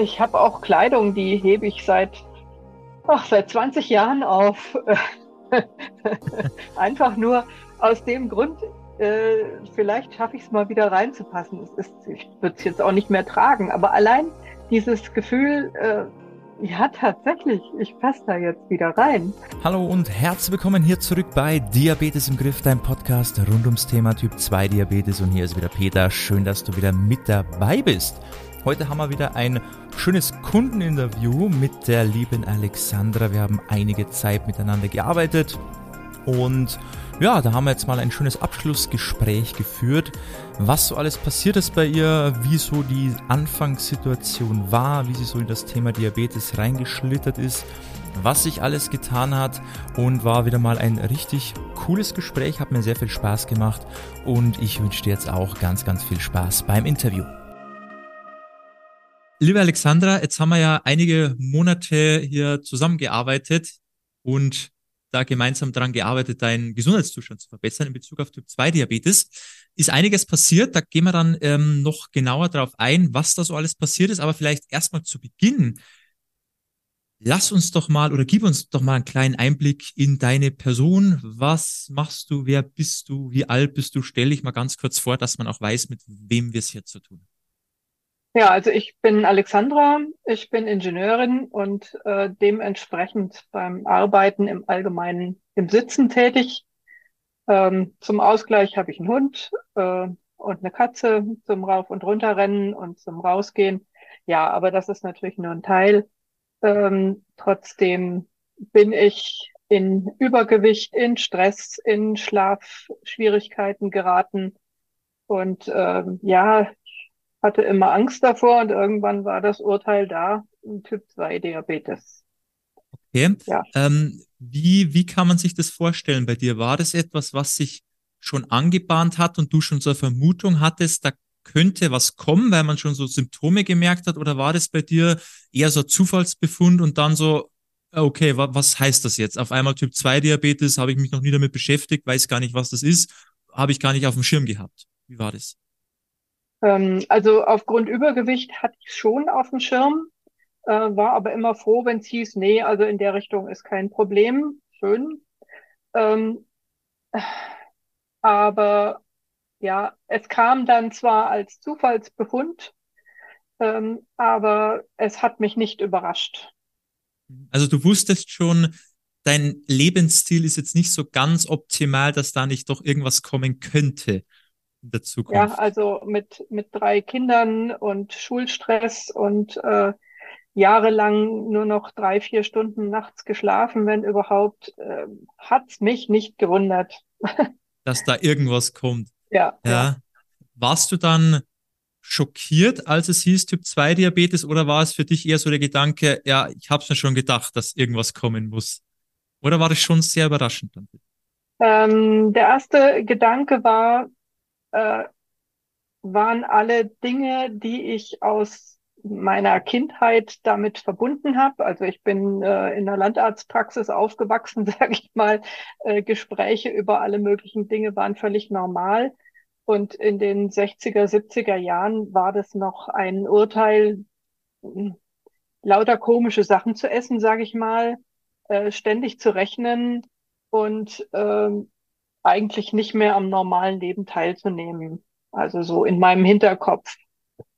Ich habe auch Kleidung, die hebe ich seit, ach, seit 20 Jahren auf. Einfach nur aus dem Grund, äh, vielleicht schaffe ich es mal wieder reinzupassen. Es ist, ich würde es jetzt auch nicht mehr tragen, aber allein dieses Gefühl, äh, ja, tatsächlich. Ich passe da jetzt wieder rein. Hallo und herzlich willkommen hier zurück bei Diabetes im Griff, dein Podcast rund ums Thema Typ 2 Diabetes. Und hier ist wieder Peter. Schön, dass du wieder mit dabei bist. Heute haben wir wieder ein schönes Kundeninterview mit der lieben Alexandra. Wir haben einige Zeit miteinander gearbeitet und ja, da haben wir jetzt mal ein schönes Abschlussgespräch geführt, was so alles passiert ist bei ihr, wie so die Anfangssituation war, wie sie so in das Thema Diabetes reingeschlittert ist, was sich alles getan hat und war wieder mal ein richtig cooles Gespräch, hat mir sehr viel Spaß gemacht und ich wünsche dir jetzt auch ganz, ganz viel Spaß beim Interview. Liebe Alexandra, jetzt haben wir ja einige Monate hier zusammengearbeitet und da gemeinsam daran gearbeitet, deinen Gesundheitszustand zu verbessern in Bezug auf Typ 2 Diabetes. Ist einiges passiert, da gehen wir dann ähm, noch genauer darauf ein, was da so alles passiert ist, aber vielleicht erstmal zu Beginn. Lass uns doch mal oder gib uns doch mal einen kleinen Einblick in deine Person. Was machst du? Wer bist du? Wie alt bist du? Stell dich mal ganz kurz vor, dass man auch weiß, mit wem wir es hier zu tun haben. Ja, also ich bin Alexandra, ich bin Ingenieurin und äh, dementsprechend beim Arbeiten im Allgemeinen im Sitzen tätig. Ähm, zum Ausgleich habe ich einen Hund äh, und eine Katze zum Rauf- und Runterrennen und zum Rausgehen. Ja, aber das ist natürlich nur ein Teil. Ähm, trotzdem bin ich in Übergewicht, in Stress, in Schlafschwierigkeiten geraten. Und ähm, ja, hatte immer Angst davor und irgendwann war das Urteil da, Typ 2 Diabetes. Okay. Ja. Ähm, wie, wie kann man sich das vorstellen bei dir? War das etwas, was sich schon angebahnt hat und du schon so eine Vermutung hattest, da könnte was kommen, weil man schon so Symptome gemerkt hat? Oder war das bei dir eher so Zufallsbefund und dann so, okay, wa was heißt das jetzt? Auf einmal Typ 2 Diabetes, habe ich mich noch nie damit beschäftigt, weiß gar nicht, was das ist, habe ich gar nicht auf dem Schirm gehabt. Wie war das? Ähm, also aufgrund Übergewicht hatte ich schon auf dem Schirm, äh, war aber immer froh, wenn es hieß, nee, also in der Richtung ist kein Problem. Schön. Ähm, aber ja, es kam dann zwar als Zufallsbefund, ähm, aber es hat mich nicht überrascht. Also du wusstest schon, dein Lebensstil ist jetzt nicht so ganz optimal, dass da nicht doch irgendwas kommen könnte der Zukunft? Ja, also mit, mit drei Kindern und Schulstress und äh, jahrelang nur noch drei, vier Stunden nachts geschlafen, wenn überhaupt, äh, hat's mich nicht gewundert. Dass da irgendwas kommt. Ja, ja. ja. Warst du dann schockiert, als es hieß Typ 2 Diabetes oder war es für dich eher so der Gedanke, ja, ich habe mir schon gedacht, dass irgendwas kommen muss? Oder war das schon sehr überraschend? Ähm, der erste Gedanke war, äh, waren alle Dinge, die ich aus meiner Kindheit damit verbunden habe. Also ich bin äh, in der Landarztpraxis aufgewachsen, sage ich mal. Äh, Gespräche über alle möglichen Dinge waren völlig normal. Und in den 60er, 70er Jahren war das noch ein Urteil, hm, lauter komische Sachen zu essen, sage ich mal, äh, ständig zu rechnen und ähm, eigentlich nicht mehr am normalen Leben teilzunehmen. Also so in meinem Hinterkopf.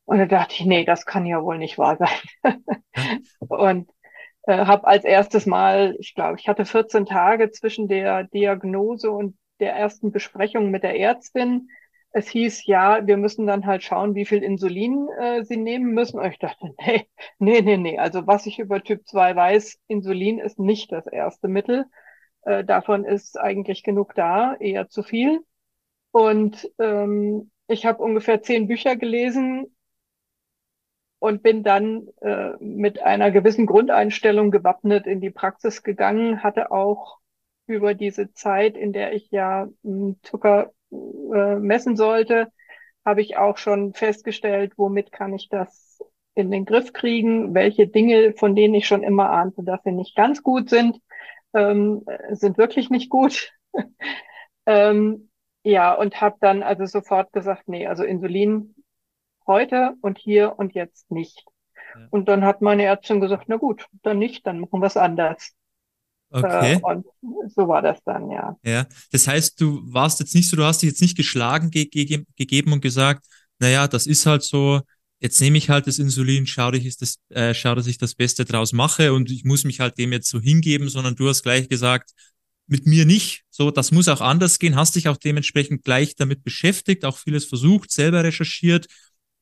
Und da dachte ich, nee, das kann ja wohl nicht wahr sein. und äh, habe als erstes Mal, ich glaube, ich hatte 14 Tage zwischen der Diagnose und der ersten Besprechung mit der Ärztin. Es hieß, ja, wir müssen dann halt schauen, wie viel Insulin äh, sie nehmen müssen. Und ich dachte, nee, nee, nee, nee. Also was ich über Typ 2 weiß, Insulin ist nicht das erste Mittel. Äh, davon ist eigentlich genug da, eher zu viel. Und ähm, ich habe ungefähr zehn Bücher gelesen und bin dann äh, mit einer gewissen Grundeinstellung gewappnet in die Praxis gegangen, hatte auch über diese Zeit, in der ich ja hm, Zucker äh, messen sollte, habe ich auch schon festgestellt, womit kann ich das in den Griff kriegen, welche Dinge, von denen ich schon immer ahnte, dass sie nicht ganz gut sind, ähm, sind wirklich nicht gut. ähm, ja, und habe dann also sofort gesagt, nee, also Insulin heute und hier und jetzt nicht. Ja. Und dann hat meine Ärztin gesagt, na gut, dann nicht, dann machen wir es anders. Okay. Äh, und so war das dann, ja. Ja, das heißt, du warst jetzt nicht so, du hast dich jetzt nicht geschlagen ge ge gegeben und gesagt, naja, das ist halt so, jetzt nehme ich halt das Insulin, schau, dass ich das, äh, schau, dass ich das Beste draus mache und ich muss mich halt dem jetzt so hingeben, sondern du hast gleich gesagt, mit mir nicht. So, das muss auch anders gehen. Hast dich auch dementsprechend gleich damit beschäftigt, auch vieles versucht, selber recherchiert.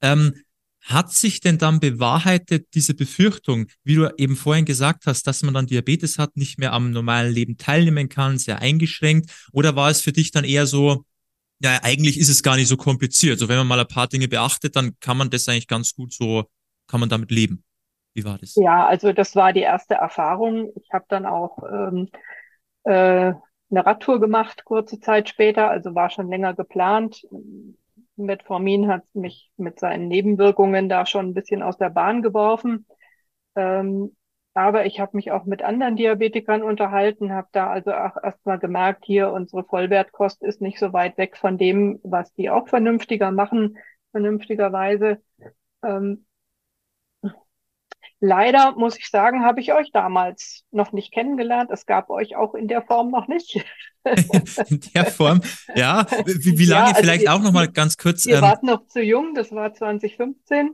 Ähm, hat sich denn dann bewahrheitet diese Befürchtung, wie du eben vorhin gesagt hast, dass man dann Diabetes hat, nicht mehr am normalen Leben teilnehmen kann, sehr eingeschränkt? Oder war es für dich dann eher so, ja, eigentlich ist es gar nicht so kompliziert. So, wenn man mal ein paar Dinge beachtet, dann kann man das eigentlich ganz gut so, kann man damit leben. Wie war das? Ja, also das war die erste Erfahrung. Ich habe dann auch ähm, äh, eine Radtour gemacht, kurze Zeit später, also war schon länger geplant. Metformin hat mich mit seinen Nebenwirkungen da schon ein bisschen aus der Bahn geworfen. Ähm, aber ich habe mich auch mit anderen Diabetikern unterhalten, habe da also auch erstmal gemerkt, hier unsere Vollwertkost ist nicht so weit weg von dem, was die auch vernünftiger machen, vernünftigerweise. Ähm, Leider muss ich sagen, habe ich euch damals noch nicht kennengelernt. Es gab euch auch in der Form noch nicht. in der Form, ja. Wie, wie lange ja, also vielleicht ihr, auch noch mal ganz kurz? Ihr ähm, wart noch zu jung, das war 2015.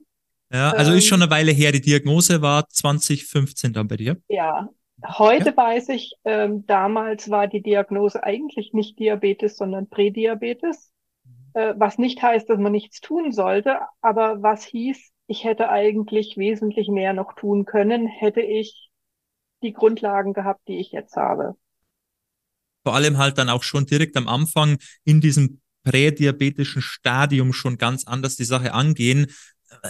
Ja, also ähm, ist schon eine Weile her. Die Diagnose war 2015 dann bei dir. Ja, heute ja. weiß ich, ähm, damals war die Diagnose eigentlich nicht Diabetes, sondern Prädiabetes. Äh, was nicht heißt, dass man nichts tun sollte, aber was hieß, ich hätte eigentlich wesentlich mehr noch tun können, hätte ich die Grundlagen gehabt, die ich jetzt habe. Vor allem halt dann auch schon direkt am Anfang in diesem prädiabetischen Stadium schon ganz anders die Sache angehen,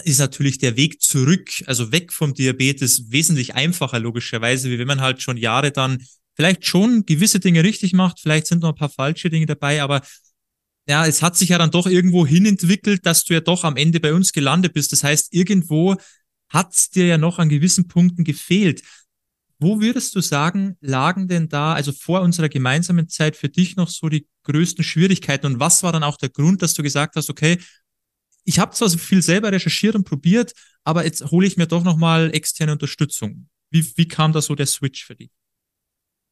ist natürlich der Weg zurück, also weg vom Diabetes, wesentlich einfacher logischerweise, wie wenn man halt schon Jahre dann vielleicht schon gewisse Dinge richtig macht, vielleicht sind noch ein paar falsche Dinge dabei, aber ja, es hat sich ja dann doch irgendwo hinentwickelt, dass du ja doch am Ende bei uns gelandet bist. Das heißt, irgendwo hat es dir ja noch an gewissen Punkten gefehlt. Wo würdest du sagen, lagen denn da, also vor unserer gemeinsamen Zeit, für dich noch so die größten Schwierigkeiten? Und was war dann auch der Grund, dass du gesagt hast, okay, ich habe zwar so viel selber recherchiert und probiert, aber jetzt hole ich mir doch nochmal externe Unterstützung. Wie, wie kam da so der Switch für dich?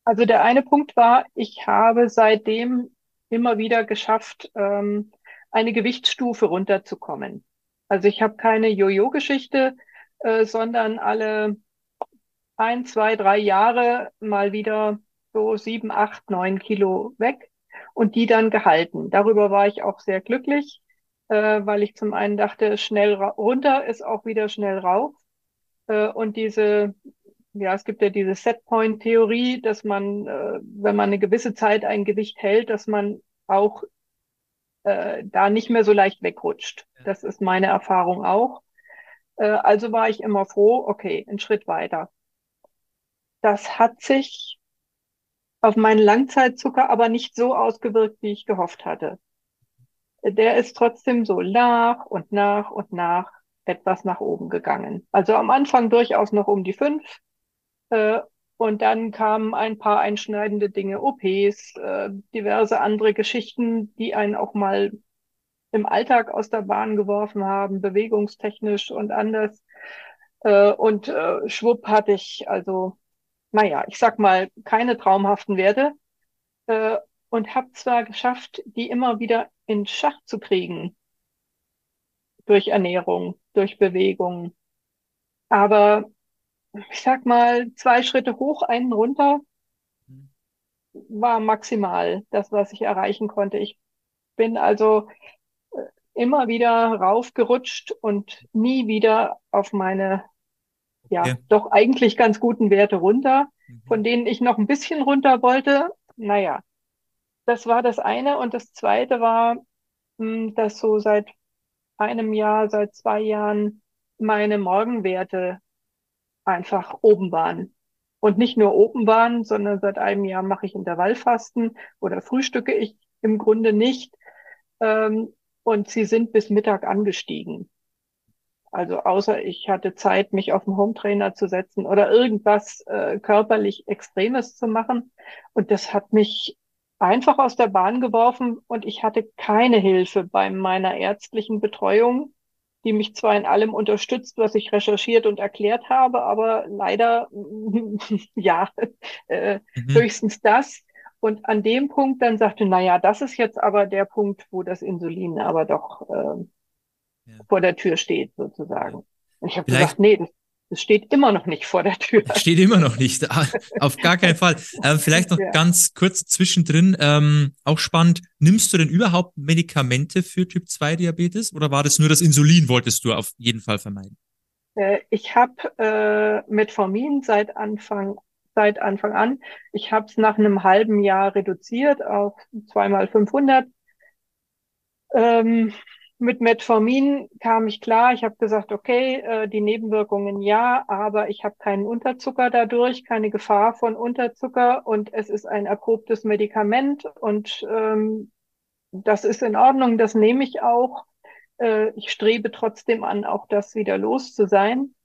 Also der eine Punkt war, ich habe seitdem immer wieder geschafft, ähm, eine Gewichtsstufe runterzukommen. Also ich habe keine Jojo-Geschichte, äh, sondern alle ein, zwei, drei Jahre mal wieder so sieben, acht, neun Kilo weg und die dann gehalten. Darüber war ich auch sehr glücklich, äh, weil ich zum einen dachte, schnell runter ist auch wieder schnell rauf. Äh, und diese ja, es gibt ja diese Setpoint-Theorie, dass man, äh, wenn man eine gewisse Zeit ein Gewicht hält, dass man auch äh, da nicht mehr so leicht wegrutscht. Das ist meine Erfahrung auch. Äh, also war ich immer froh, okay, einen Schritt weiter. Das hat sich auf meinen Langzeitzucker aber nicht so ausgewirkt, wie ich gehofft hatte. Der ist trotzdem so nach und nach und nach etwas nach oben gegangen. Also am Anfang durchaus noch um die fünf äh, und dann kamen ein paar einschneidende Dinge, OPs, äh, diverse andere Geschichten, die einen auch mal im Alltag aus der Bahn geworfen haben, bewegungstechnisch und anders. Äh, und äh, schwupp hatte ich also, naja, ich sag mal, keine traumhaften Werte äh, und habe zwar geschafft, die immer wieder in Schach zu kriegen durch Ernährung, durch Bewegung, aber ich sag mal, zwei Schritte hoch, einen runter war maximal das, was ich erreichen konnte. Ich bin also äh, immer wieder raufgerutscht und nie wieder auf meine, ja, ja. doch eigentlich ganz guten Werte runter, mhm. von denen ich noch ein bisschen runter wollte. Naja, das war das eine. Und das zweite war, hm, dass so seit einem Jahr, seit zwei Jahren meine Morgenwerte einfach oben waren. Und nicht nur oben waren, sondern seit einem Jahr mache ich Intervallfasten oder frühstücke ich im Grunde nicht. Ähm, und sie sind bis Mittag angestiegen. Also außer ich hatte Zeit, mich auf den Hometrainer zu setzen oder irgendwas äh, körperlich Extremes zu machen. Und das hat mich einfach aus der Bahn geworfen und ich hatte keine Hilfe bei meiner ärztlichen Betreuung, die mich zwar in allem unterstützt, was ich recherchiert und erklärt habe, aber leider, ja, äh, mhm. höchstens das. Und an dem Punkt dann sagte, na ja, das ist jetzt aber der Punkt, wo das Insulin aber doch äh, ja. vor der Tür steht, sozusagen. Und ich habe gesagt, nee, das es steht immer noch nicht vor der Tür. Steht immer noch nicht. Ah, auf gar keinen Fall. Äh, vielleicht noch ja. ganz kurz zwischendrin, ähm, auch spannend. Nimmst du denn überhaupt Medikamente für Typ 2 Diabetes oder war das nur das Insulin, wolltest du auf jeden Fall vermeiden? Äh, ich habe äh, Metformin seit Anfang, seit Anfang an. Ich habe es nach einem halben Jahr reduziert auf zweimal 500. Ähm, mit Metformin kam ich klar. Ich habe gesagt, okay, äh, die Nebenwirkungen ja, aber ich habe keinen Unterzucker dadurch, keine Gefahr von Unterzucker und es ist ein erprobtes Medikament und ähm, das ist in Ordnung, das nehme ich auch. Äh, ich strebe trotzdem an, auch das wieder los zu sein.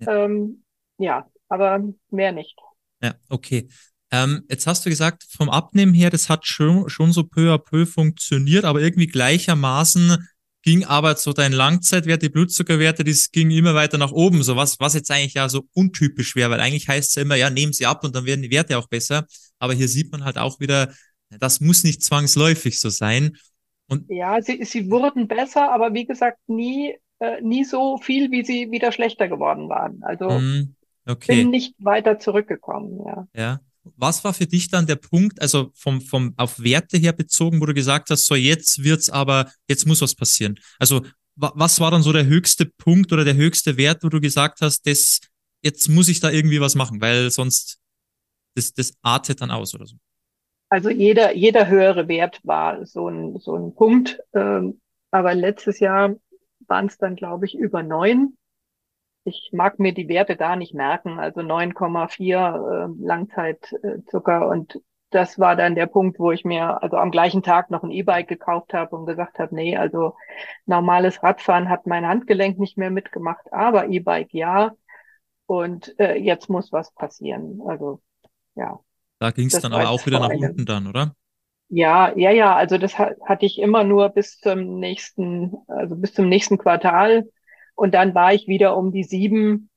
Ja, ähm, ja aber mehr nicht. Ja, okay. Ähm, jetzt hast du gesagt, vom Abnehmen her, das hat schon, schon so peu à peu funktioniert, aber irgendwie gleichermaßen ging aber so dein Langzeitwert, die Blutzuckerwerte, das ging immer weiter nach oben, so was, was jetzt eigentlich ja so untypisch wäre, weil eigentlich heißt es ja immer, ja, nehmen sie ab und dann werden die Werte auch besser. Aber hier sieht man halt auch wieder, das muss nicht zwangsläufig so sein. Und ja, sie, sie wurden besser, aber wie gesagt, nie, äh, nie so viel, wie sie wieder schlechter geworden waren. Also mm, okay. bin nicht weiter zurückgekommen, ja. Ja. Was war für dich dann der Punkt, also vom, vom auf Werte her bezogen, wo du gesagt hast, so jetzt wird's aber, jetzt muss was passieren? Also was war dann so der höchste Punkt oder der höchste Wert, wo du gesagt hast, das, jetzt muss ich da irgendwie was machen, weil sonst das, das artet dann aus oder so? Also jeder, jeder höhere Wert war so ein, so ein Punkt. Ähm, aber letztes Jahr waren es dann, glaube ich, über neun ich mag mir die Werte gar nicht merken, also 9,4 äh, Langzeitzucker und das war dann der Punkt, wo ich mir also am gleichen Tag noch ein E-Bike gekauft habe und gesagt habe, nee, also normales Radfahren hat mein Handgelenk nicht mehr mitgemacht, aber E-Bike ja. Und äh, jetzt muss was passieren. Also ja. Da ging es dann aber auch wieder nach unten dann, oder? Ja, ja, ja. Also das hatte ich immer nur bis zum nächsten, also bis zum nächsten Quartal und dann war ich wieder um die sieben.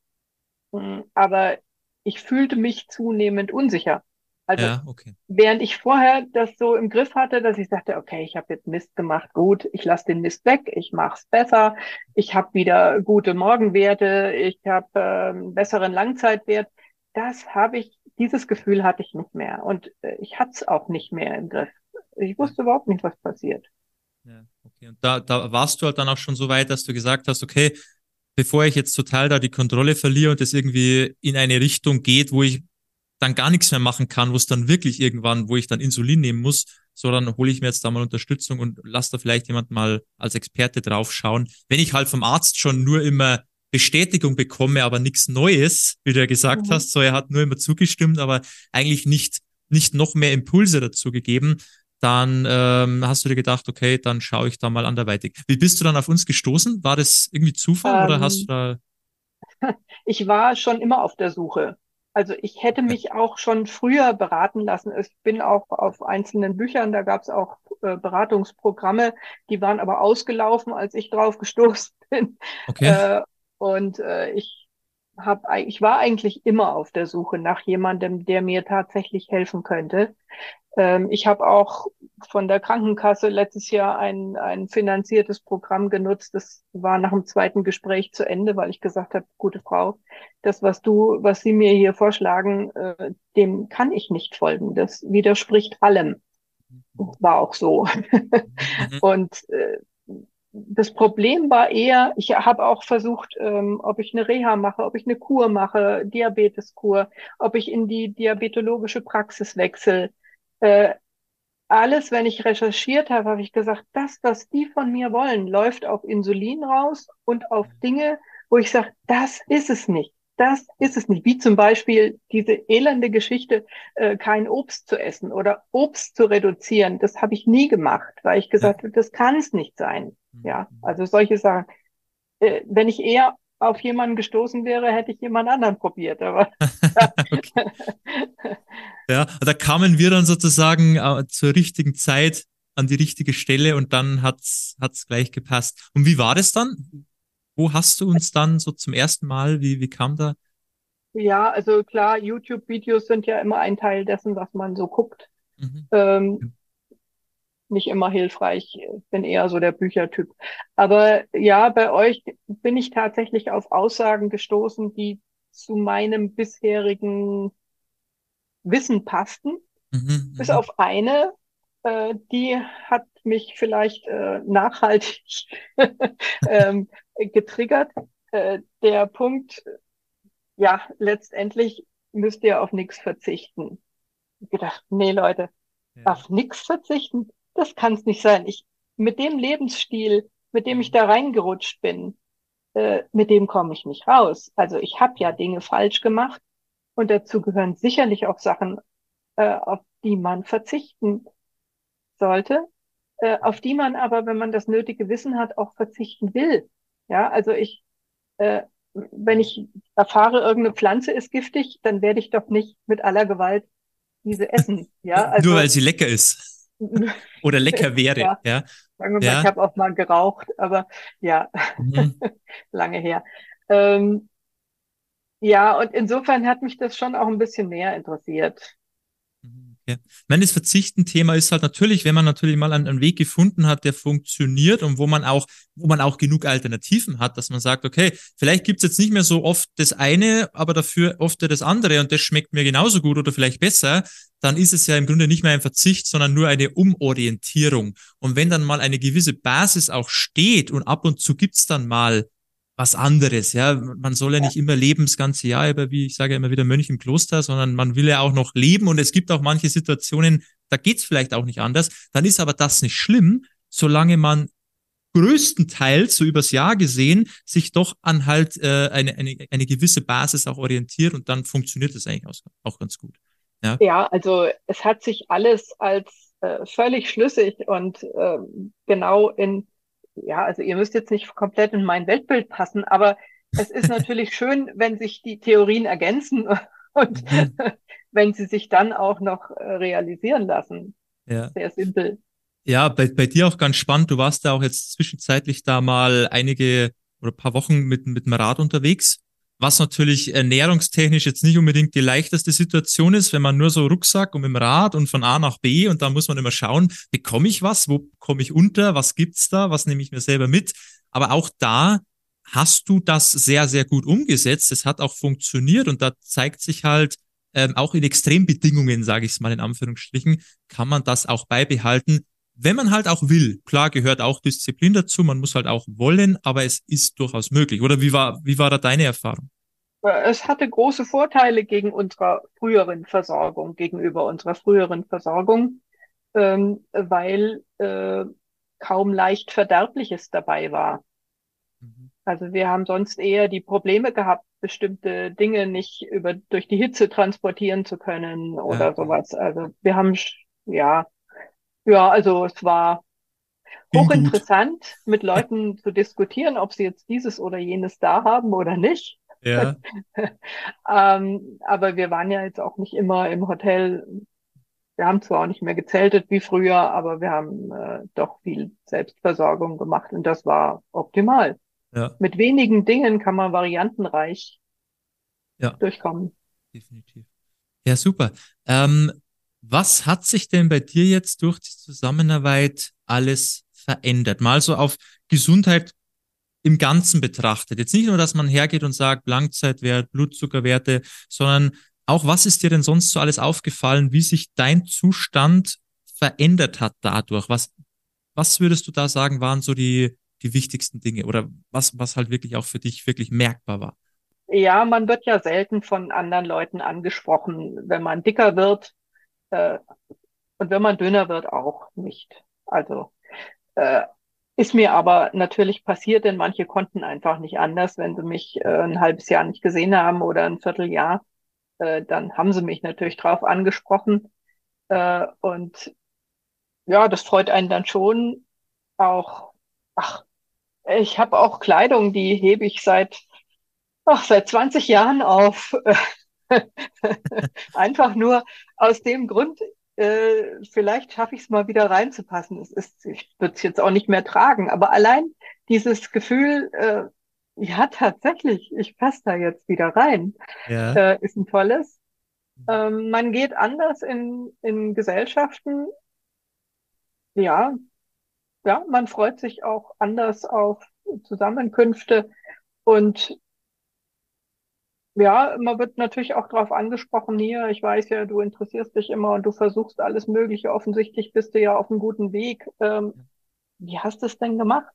Hm, aber ich fühlte mich zunehmend unsicher. Also ja, okay. während ich vorher das so im Griff hatte, dass ich sagte, okay, ich habe jetzt Mist gemacht, gut, ich lasse den Mist weg, ich mach's besser, ich habe wieder gute Morgenwerte, ich habe äh, einen besseren Langzeitwert. Das habe ich, dieses Gefühl hatte ich nicht mehr und äh, ich hatte es auch nicht mehr im Griff. Ich wusste überhaupt nicht, was passiert. Ja, okay. Und da, da warst du halt dann auch schon so weit, dass du gesagt hast, okay, bevor ich jetzt total da die Kontrolle verliere und es irgendwie in eine Richtung geht, wo ich dann gar nichts mehr machen kann, wo es dann wirklich irgendwann, wo ich dann Insulin nehmen muss, so dann hole ich mir jetzt da mal Unterstützung und lass da vielleicht jemand mal als Experte draufschauen. Wenn ich halt vom Arzt schon nur immer Bestätigung bekomme, aber nichts Neues, wie du ja gesagt mhm. hast, so er hat nur immer zugestimmt, aber eigentlich nicht, nicht noch mehr Impulse dazu gegeben, dann ähm, hast du dir gedacht, okay, dann schaue ich da mal anderweitig. Wie bist du dann auf uns gestoßen? War das irgendwie Zufall ähm, oder hast du da? Ich war schon immer auf der Suche. Also ich hätte mich auch schon früher beraten lassen. Ich bin auch auf einzelnen Büchern, da gab es auch äh, Beratungsprogramme, die waren aber ausgelaufen, als ich drauf gestoßen bin. Okay. Äh, und äh, ich hab, ich war eigentlich immer auf der Suche nach jemandem, der mir tatsächlich helfen könnte. Ähm, ich habe auch von der Krankenkasse letztes Jahr ein, ein finanziertes Programm genutzt. Das war nach dem zweiten Gespräch zu Ende, weil ich gesagt habe, gute Frau, das, was du, was Sie mir hier vorschlagen, äh, dem kann ich nicht folgen. Das widerspricht allem. War auch so. Mhm. Und äh, das Problem war eher, ich habe auch versucht, ähm, ob ich eine Reha mache, ob ich eine Kur mache, Diabeteskur, ob ich in die diabetologische Praxis wechsle äh, alles, wenn ich recherchiert habe, habe ich gesagt, das, was die von mir wollen, läuft auf Insulin raus und auf Dinge, wo ich sage, das ist es nicht. Das ist es nicht. Wie zum Beispiel diese elende Geschichte, äh, kein Obst zu essen oder Obst zu reduzieren. Das habe ich nie gemacht, weil ich gesagt habe, das kann es nicht sein. Ja, mhm. also solche Sachen. Äh, wenn ich eher auf jemanden gestoßen wäre, hätte ich jemand anderen probiert. Aber ja, da kamen wir dann sozusagen äh, zur richtigen Zeit an die richtige Stelle und dann hat's hat's gleich gepasst. Und wie war das dann? Wo hast du uns dann so zum ersten Mal, wie, wie kam da? Ja, also klar, YouTube-Videos sind ja immer ein Teil dessen, was man so guckt. Mhm. Ähm, nicht immer hilfreich. Ich bin eher so der Büchertyp. Aber ja, bei euch bin ich tatsächlich auf Aussagen gestoßen, die zu meinem bisherigen Wissen passten. Mhm, Bis mhm. auf eine, äh, die hat mich vielleicht äh, nachhaltig ähm, getriggert. Äh, der Punkt, ja, letztendlich müsst ihr auf nichts verzichten. Ich gedacht, nee, Leute, ja. auf nichts verzichten, das kann es nicht sein. Ich, mit dem Lebensstil, mit dem ich da reingerutscht bin, äh, mit dem komme ich nicht raus. Also ich habe ja Dinge falsch gemacht und dazu gehören sicherlich auch Sachen, äh, auf die man verzichten sollte, äh, auf die man aber, wenn man das nötige Wissen hat, auch verzichten will. Ja, also ich, äh, wenn ich erfahre, irgendeine Pflanze ist giftig, dann werde ich doch nicht mit aller Gewalt diese essen. Ja, also, Nur weil sie lecker ist. Oder lecker wäre, ja. ja. Sagen wir mal, ja. ich habe auch mal geraucht, aber ja, mhm. lange her. Ähm, ja, und insofern hat mich das schon auch ein bisschen mehr interessiert. Ja. Ich meine, das Verzichten-Thema ist halt natürlich, wenn man natürlich mal einen, einen, Weg gefunden hat, der funktioniert und wo man auch, wo man auch genug Alternativen hat, dass man sagt, okay, vielleicht gibt's jetzt nicht mehr so oft das eine, aber dafür oft das andere und das schmeckt mir genauso gut oder vielleicht besser, dann ist es ja im Grunde nicht mehr ein Verzicht, sondern nur eine Umorientierung. Und wenn dann mal eine gewisse Basis auch steht und ab und zu gibt's dann mal was anderes. Ja, man soll ja nicht immer leben das ganze Jahr über, wie ich sage immer wieder Mönch im Kloster, sondern man will ja auch noch leben und es gibt auch manche Situationen, da geht's vielleicht auch nicht anders. Dann ist aber das nicht schlimm, solange man größtenteils, so übers Jahr gesehen, sich doch an halt äh, eine, eine, eine gewisse Basis auch orientiert und dann funktioniert das eigentlich auch, auch ganz gut. Ja? ja, also es hat sich alles als äh, völlig schlüssig und äh, genau in ja, also ihr müsst jetzt nicht komplett in mein Weltbild passen, aber es ist natürlich schön, wenn sich die Theorien ergänzen und mhm. wenn sie sich dann auch noch äh, realisieren lassen. Ja. Sehr simpel. Ja, bei, bei dir auch ganz spannend. Du warst da auch jetzt zwischenzeitlich da mal einige oder paar Wochen mit, mit dem Rad unterwegs was natürlich ernährungstechnisch jetzt nicht unbedingt die leichteste Situation ist, wenn man nur so Rucksack und mit dem Rad und von A nach B und da muss man immer schauen, bekomme ich was, wo komme ich unter, was gibt's da, was nehme ich mir selber mit. Aber auch da hast du das sehr, sehr gut umgesetzt. Es hat auch funktioniert und da zeigt sich halt, ähm, auch in Extrembedingungen, sage ich es mal in Anführungsstrichen, kann man das auch beibehalten, wenn man halt auch will. Klar gehört auch Disziplin dazu, man muss halt auch wollen, aber es ist durchaus möglich. Oder wie war, wie war da deine Erfahrung? Es hatte große Vorteile gegen unserer früheren Versorgung, gegenüber unserer früheren Versorgung, ähm, weil äh, kaum leicht Verderbliches dabei war. Mhm. Also wir haben sonst eher die Probleme gehabt, bestimmte Dinge nicht über durch die Hitze transportieren zu können oder ja. sowas. Also wir haben ja ja, also es war hochinteressant, mit Leuten zu diskutieren, ob sie jetzt dieses oder jenes da haben oder nicht. Ja. ähm, aber wir waren ja jetzt auch nicht immer im Hotel. Wir haben zwar auch nicht mehr gezeltet wie früher, aber wir haben äh, doch viel Selbstversorgung gemacht und das war optimal. Ja. Mit wenigen Dingen kann man variantenreich ja. durchkommen. Definitiv. Ja, super. Ähm, was hat sich denn bei dir jetzt durch die Zusammenarbeit alles verändert? Mal so auf Gesundheit im Ganzen betrachtet. Jetzt nicht nur, dass man hergeht und sagt, Langzeitwert, Blutzuckerwerte, sondern auch, was ist dir denn sonst so alles aufgefallen, wie sich dein Zustand verändert hat dadurch? Was, was würdest du da sagen, waren so die, die wichtigsten Dinge oder was, was halt wirklich auch für dich wirklich merkbar war? Ja, man wird ja selten von anderen Leuten angesprochen, wenn man dicker wird. Äh, und wenn man dünner wird, auch nicht. Also äh, ist mir aber natürlich passiert, denn manche konnten einfach nicht anders. Wenn sie mich äh, ein halbes Jahr nicht gesehen haben oder ein Vierteljahr, äh, dann haben sie mich natürlich drauf angesprochen. Äh, und ja, das freut einen dann schon auch. Ach, ich habe auch Kleidung, die hebe ich seit, ach, seit 20 Jahren auf. Einfach nur aus dem Grund, äh, vielleicht schaffe ich es mal wieder reinzupassen. Es ist, ich würde es jetzt auch nicht mehr tragen, aber allein dieses Gefühl, äh, Ja, tatsächlich. Ich passe da jetzt wieder rein. Ja. Äh, ist ein tolles. Ähm, man geht anders in, in Gesellschaften. Ja, ja, man freut sich auch anders auf Zusammenkünfte. Und ja, man wird natürlich auch darauf angesprochen, hier, ich weiß ja, du interessierst dich immer und du versuchst alles Mögliche. Offensichtlich bist du ja auf einem guten Weg. Ähm, wie hast du es denn gemacht?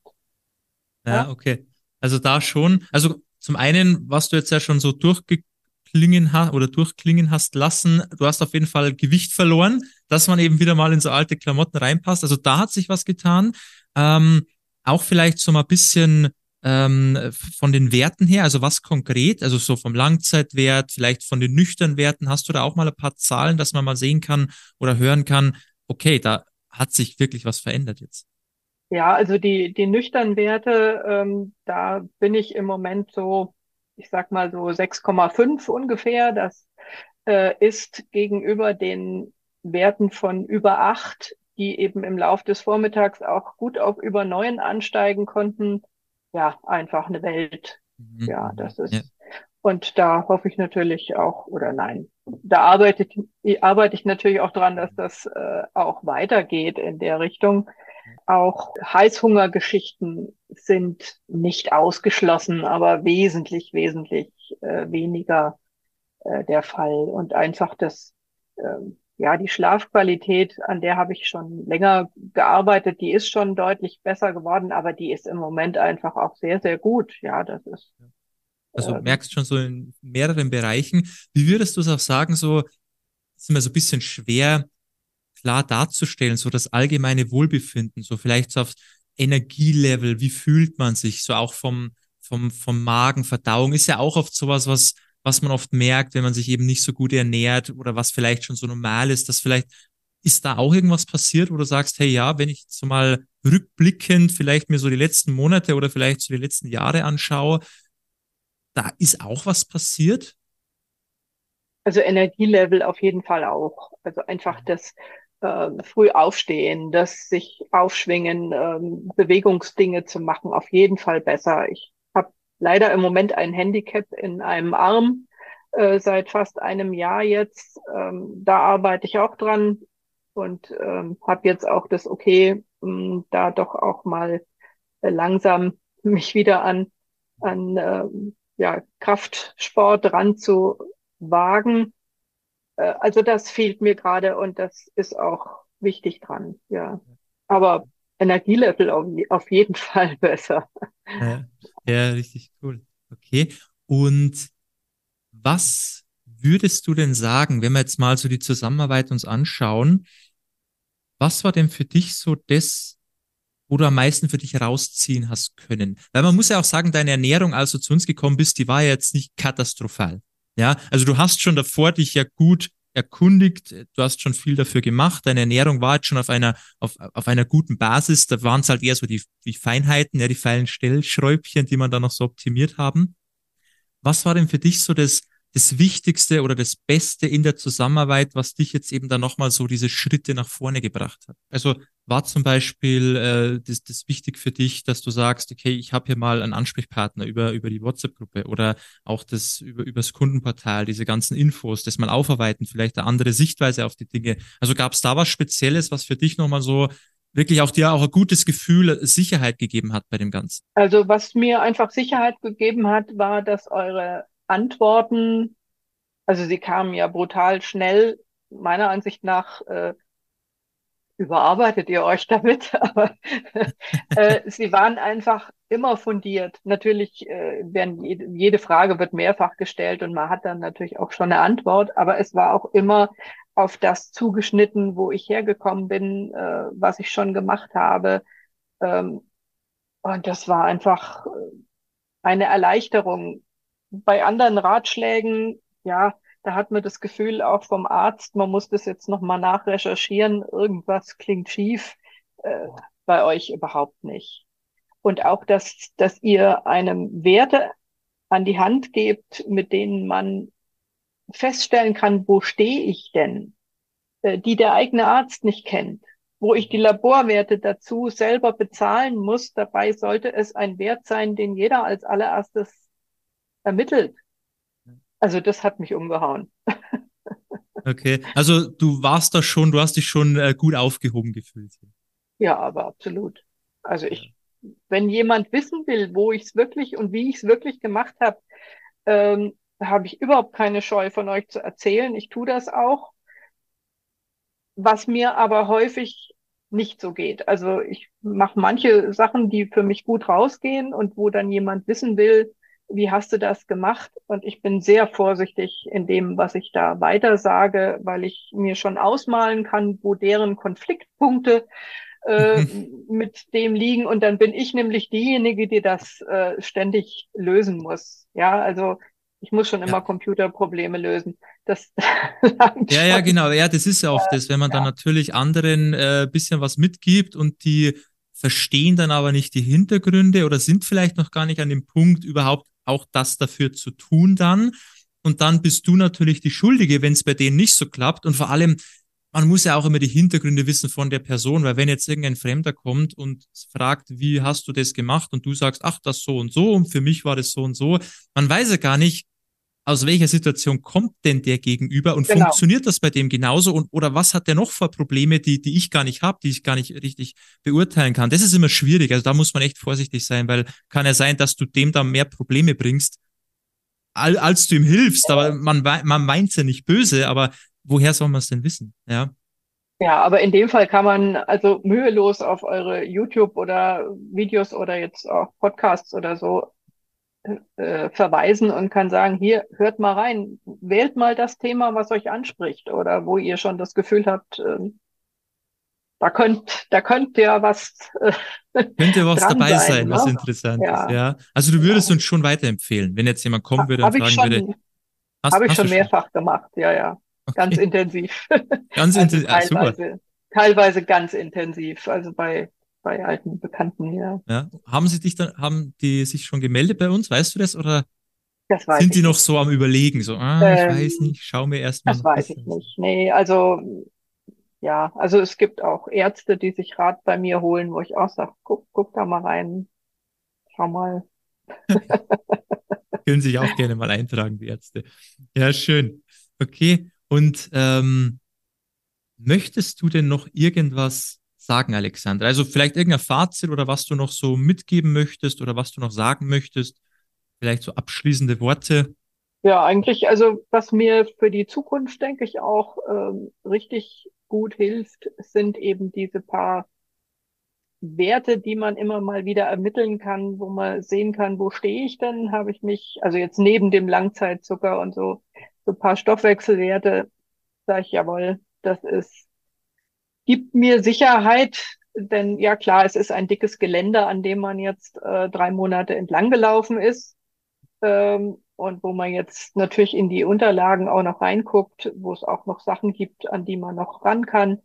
Ja, okay. Also da schon. Also zum einen, was du jetzt ja schon so durchgeklingen hast oder durchklingen hast lassen, du hast auf jeden Fall Gewicht verloren, dass man eben wieder mal in so alte Klamotten reinpasst. Also da hat sich was getan. Ähm, auch vielleicht so mal ein bisschen ähm, von den Werten her, also was konkret, also so vom Langzeitwert, vielleicht von den nüchternen Werten, hast du da auch mal ein paar Zahlen, dass man mal sehen kann oder hören kann, okay, da hat sich wirklich was verändert jetzt. Ja, also die, die nüchternen Werte, ähm, da bin ich im Moment so, ich sag mal so 6,5 ungefähr. Das äh, ist gegenüber den Werten von über acht, die eben im Lauf des Vormittags auch gut auf über neun ansteigen konnten, ja, einfach eine Welt. Mhm. Ja, das ist. Ja. Und da hoffe ich natürlich auch, oder nein, da arbeite ich, arbeite ich natürlich auch dran, dass das äh, auch weitergeht in der Richtung. Auch Heißhungergeschichten sind nicht ausgeschlossen, aber wesentlich, wesentlich äh, weniger äh, der Fall. Und einfach das, ähm, ja, die Schlafqualität, an der habe ich schon länger gearbeitet, die ist schon deutlich besser geworden, aber die ist im Moment einfach auch sehr, sehr gut. Ja, das ist. Also ähm, merkst schon so in mehreren Bereichen. Wie würdest du es auch sagen, so ist immer so ein bisschen schwer, klar darzustellen, so das allgemeine Wohlbefinden, so vielleicht so aufs Energielevel, wie fühlt man sich, so auch vom, vom, vom Magen, Verdauung, ist ja auch oft sowas, was, was man oft merkt, wenn man sich eben nicht so gut ernährt oder was vielleicht schon so normal ist, dass vielleicht ist da auch irgendwas passiert, wo du sagst, hey ja, wenn ich so mal rückblickend vielleicht mir so die letzten Monate oder vielleicht so die letzten Jahre anschaue, da ist auch was passiert? Also Energielevel auf jeden Fall auch. Also einfach das äh, früh aufstehen, das sich aufschwingen, ähm, Bewegungsdinge zu machen, auf jeden Fall besser. Ich leider im Moment ein Handicap in einem Arm äh, seit fast einem Jahr jetzt. Ähm, da arbeite ich auch dran und ähm, habe jetzt auch das Okay, ähm, da doch auch mal äh, langsam mich wieder an an ähm, ja, Kraftsport ranzuwagen. Äh, also das fehlt mir gerade und das ist auch wichtig dran, ja. Aber Energielevel auf, jeden Fall besser. Ja, ja, richtig cool. Okay. Und was würdest du denn sagen, wenn wir jetzt mal so die Zusammenarbeit uns anschauen, was war denn für dich so das, wo du am meisten für dich rausziehen hast können? Weil man muss ja auch sagen, deine Ernährung, als du zu uns gekommen bist, die war ja jetzt nicht katastrophal. Ja, also du hast schon davor dich ja gut erkundigt, du hast schon viel dafür gemacht, deine Ernährung war jetzt schon auf einer, auf, auf einer guten Basis, da waren es halt eher so die, die Feinheiten, ja, die feinen Stellschräubchen, die man da noch so optimiert haben. Was war denn für dich so das, das Wichtigste oder das Beste in der Zusammenarbeit, was dich jetzt eben da nochmal so diese Schritte nach vorne gebracht hat? Also war zum Beispiel äh, das, das wichtig für dich, dass du sagst, okay, ich habe hier mal einen Ansprechpartner über, über die WhatsApp-Gruppe oder auch das über, über das Kundenportal, diese ganzen Infos, das mal aufarbeiten, vielleicht eine andere Sichtweise auf die Dinge. Also gab es da was Spezielles, was für dich nochmal so wirklich auch dir auch ein gutes Gefühl, Sicherheit gegeben hat bei dem Ganzen? Also was mir einfach Sicherheit gegeben hat, war, dass eure Antworten, also sie kamen ja brutal schnell, meiner Ansicht nach, äh, überarbeitet ihr euch damit, aber äh, sie waren einfach immer fundiert. Natürlich äh, werden jede, jede Frage wird mehrfach gestellt und man hat dann natürlich auch schon eine Antwort, aber es war auch immer auf das zugeschnitten, wo ich hergekommen bin, äh, was ich schon gemacht habe. Ähm, und das war einfach äh, eine Erleichterung, bei anderen Ratschlägen, ja, da hat man das Gefühl auch vom Arzt, man muss das jetzt nochmal nachrecherchieren, irgendwas klingt schief, äh, bei euch überhaupt nicht. Und auch, dass, dass ihr einem Werte an die Hand gebt, mit denen man feststellen kann, wo stehe ich denn, äh, die der eigene Arzt nicht kennt. wo ich die Laborwerte dazu selber bezahlen muss. Dabei sollte es ein Wert sein, den jeder als allererstes ermittelt. Also das hat mich umgehauen. Okay, also du warst da schon, du hast dich schon äh, gut aufgehoben gefühlt. Ja, aber absolut. Also ich, wenn jemand wissen will, wo ich es wirklich und wie ich es wirklich gemacht habe, ähm, habe ich überhaupt keine Scheu von euch zu erzählen. Ich tue das auch. Was mir aber häufig nicht so geht. Also ich mache manche Sachen, die für mich gut rausgehen und wo dann jemand wissen will, wie hast du das gemacht? Und ich bin sehr vorsichtig in dem, was ich da weiter sage, weil ich mir schon ausmalen kann, wo deren Konfliktpunkte äh, mit dem liegen. Und dann bin ich nämlich diejenige, die das äh, ständig lösen muss. Ja, also ich muss schon immer ja. Computerprobleme lösen. Das ja, ja, genau. Ja, das ist ja oft das, wenn man ja. dann natürlich anderen äh, bisschen was mitgibt und die verstehen dann aber nicht die Hintergründe oder sind vielleicht noch gar nicht an dem Punkt, überhaupt auch das dafür zu tun dann. Und dann bist du natürlich die Schuldige, wenn es bei denen nicht so klappt. Und vor allem, man muss ja auch immer die Hintergründe wissen von der Person, weil wenn jetzt irgendein Fremder kommt und fragt, wie hast du das gemacht und du sagst, ach, das so und so und für mich war das so und so, man weiß ja gar nicht, aus welcher Situation kommt denn der gegenüber und genau. funktioniert das bei dem genauso und oder was hat der noch für Probleme, die die ich gar nicht habe, die ich gar nicht richtig beurteilen kann. Das ist immer schwierig, also da muss man echt vorsichtig sein, weil kann ja sein, dass du dem da mehr Probleme bringst, als du ihm hilfst, aber man man meint's ja nicht böse, aber woher soll man es denn wissen, ja? Ja, aber in dem Fall kann man also mühelos auf eure YouTube oder Videos oder jetzt auch Podcasts oder so äh, verweisen und kann sagen, hier, hört mal rein, wählt mal das Thema, was euch anspricht oder wo ihr schon das Gefühl habt, äh, da könnt, da könnt ihr was. Äh, könnte was dabei sein, sein ne? was interessant ja. ist, ja. Also du würdest ja. uns schon weiterempfehlen, wenn jetzt jemand kommen würde und fragen schon, würde. Habe ich schon mehrfach schon? gemacht, ja, ja. Okay. Ganz intensiv. Ganz intensiv, also teilweise, ah, teilweise ganz intensiv. Also bei bei alten Bekannten, ja. ja. Haben sie dich dann, haben die sich schon gemeldet bei uns? Weißt du das? Oder das sind die noch so am Überlegen? So, ah, ähm, ich weiß nicht, schau mir erst mal. Das weiß ich nicht. Nee, also, ja, also es gibt auch Ärzte, die sich Rat bei mir holen, wo ich auch sage, guck, guck da mal rein, schau mal. Können sich auch gerne mal eintragen, die Ärzte. Ja, schön. Okay. Und ähm, möchtest du denn noch irgendwas sagen, Alexander? Also vielleicht irgendein Fazit oder was du noch so mitgeben möchtest oder was du noch sagen möchtest? Vielleicht so abschließende Worte? Ja, eigentlich, also was mir für die Zukunft, denke ich, auch ähm, richtig gut hilft, sind eben diese paar Werte, die man immer mal wieder ermitteln kann, wo man sehen kann, wo stehe ich denn? Habe ich mich, also jetzt neben dem Langzeitzucker und so, so ein paar Stoffwechselwerte, sage ich, jawohl, das ist gibt mir Sicherheit, denn ja klar, es ist ein dickes Gelände, an dem man jetzt äh, drei Monate entlang gelaufen ist ähm, und wo man jetzt natürlich in die Unterlagen auch noch reinguckt, wo es auch noch Sachen gibt, an die man noch ran kann.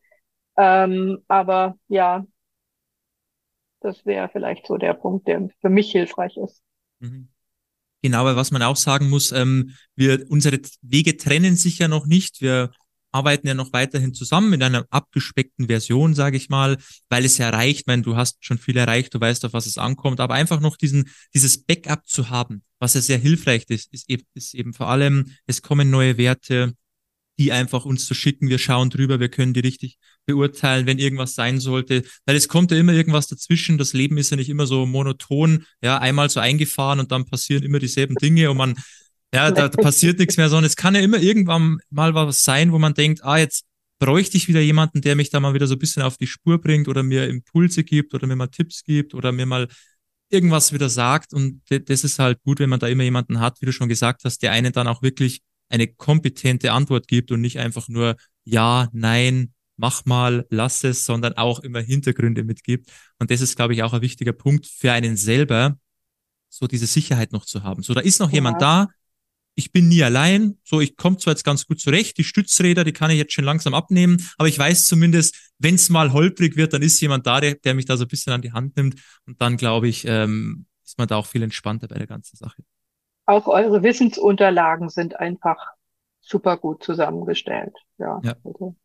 Ähm, aber ja, das wäre vielleicht so der Punkt, der für mich hilfreich ist. Mhm. Genau, aber was man auch sagen muss, ähm, wir, unsere Wege trennen sich ja noch nicht. Wir arbeiten ja noch weiterhin zusammen in einer abgespeckten Version, sage ich mal, weil es ja reicht, wenn du hast schon viel erreicht, du weißt, auf was es ankommt, aber einfach noch diesen, dieses Backup zu haben, was ja sehr hilfreich ist, ist eben, ist eben vor allem, es kommen neue Werte, die einfach uns zu schicken, wir schauen drüber, wir können die richtig beurteilen, wenn irgendwas sein sollte, weil es kommt ja immer irgendwas dazwischen, das Leben ist ja nicht immer so monoton, ja, einmal so eingefahren und dann passieren immer dieselben Dinge und man ja, da, passiert nichts mehr, sondern es kann ja immer irgendwann mal was sein, wo man denkt, ah, jetzt bräuchte ich wieder jemanden, der mich da mal wieder so ein bisschen auf die Spur bringt oder mir Impulse gibt oder mir mal Tipps gibt oder mir mal irgendwas wieder sagt. Und das ist halt gut, wenn man da immer jemanden hat, wie du schon gesagt hast, der einen dann auch wirklich eine kompetente Antwort gibt und nicht einfach nur ja, nein, mach mal, lass es, sondern auch immer Hintergründe mitgibt. Und das ist, glaube ich, auch ein wichtiger Punkt für einen selber, so diese Sicherheit noch zu haben. So, da ist noch ja. jemand da, ich bin nie allein. So, ich komme zwar jetzt ganz gut zurecht. Die Stützräder, die kann ich jetzt schon langsam abnehmen, aber ich weiß zumindest, wenn es mal holprig wird, dann ist jemand da, der, der mich da so ein bisschen an die Hand nimmt. Und dann glaube ich, ähm, ist man da auch viel entspannter bei der ganzen Sache. Auch eure Wissensunterlagen sind einfach super gut zusammengestellt. Ja. ja. Also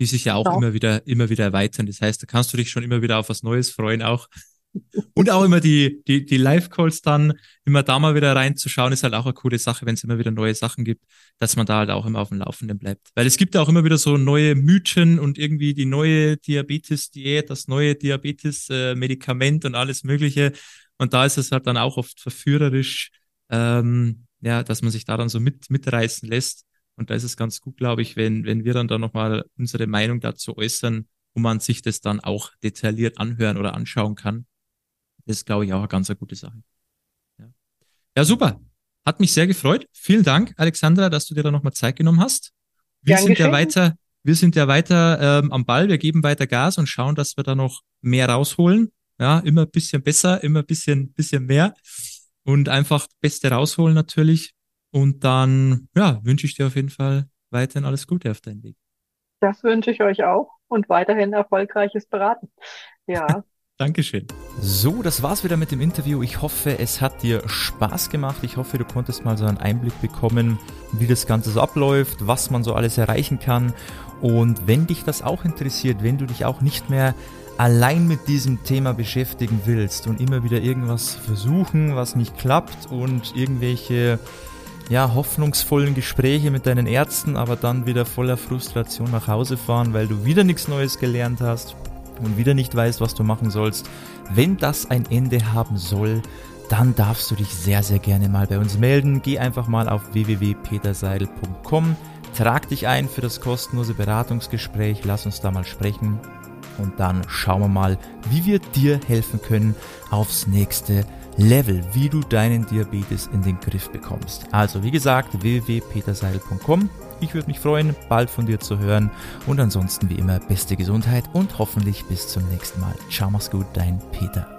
die sich ja auch genau. immer wieder, immer wieder erweitern. Das heißt, da kannst du dich schon immer wieder auf was Neues freuen auch. Und auch immer die, die, die Live-Calls dann, immer da mal wieder reinzuschauen, ist halt auch eine coole Sache, wenn es immer wieder neue Sachen gibt, dass man da halt auch immer auf dem Laufenden bleibt. Weil es gibt ja auch immer wieder so neue Mythen und irgendwie die neue Diabetes-Diät, das neue Diabetes-Medikament und alles Mögliche. Und da ist es halt dann auch oft verführerisch, ähm, ja, dass man sich da dann so mit, mitreißen lässt. Und da ist es ganz gut, glaube ich, wenn, wenn wir dann da nochmal unsere Meinung dazu äußern, wo man sich das dann auch detailliert anhören oder anschauen kann. Das ist, glaube ich, auch eine ganz eine gute Sache. Ja. ja, super. Hat mich sehr gefreut. Vielen Dank, Alexandra, dass du dir da nochmal Zeit genommen hast. Wir Gern sind ja weiter, wir sind ja weiter ähm, am Ball, wir geben weiter Gas und schauen, dass wir da noch mehr rausholen. Ja, immer ein bisschen besser, immer ein bisschen, bisschen mehr und einfach Beste rausholen natürlich. Und dann, ja, wünsche ich dir auf jeden Fall weiterhin alles Gute auf deinem Weg. Das wünsche ich euch auch und weiterhin erfolgreiches Beraten. Ja. Dankeschön. So, das war's wieder mit dem Interview. Ich hoffe, es hat dir Spaß gemacht. Ich hoffe, du konntest mal so einen Einblick bekommen, wie das Ganze so abläuft, was man so alles erreichen kann. Und wenn dich das auch interessiert, wenn du dich auch nicht mehr allein mit diesem Thema beschäftigen willst und immer wieder irgendwas versuchen, was nicht klappt und irgendwelche ja, hoffnungsvollen Gespräche mit deinen Ärzten, aber dann wieder voller Frustration nach Hause fahren, weil du wieder nichts Neues gelernt hast und wieder nicht weißt, was du machen sollst. Wenn das ein Ende haben soll, dann darfst du dich sehr, sehr gerne mal bei uns melden. Geh einfach mal auf www.peterseidel.com, trag dich ein für das kostenlose Beratungsgespräch, lass uns da mal sprechen und dann schauen wir mal, wie wir dir helfen können aufs nächste Level, wie du deinen Diabetes in den Griff bekommst. Also wie gesagt, www.peterseidel.com. Ich würde mich freuen, bald von dir zu hören und ansonsten wie immer beste Gesundheit und hoffentlich bis zum nächsten Mal. Ciao, mach's gut, dein Peter.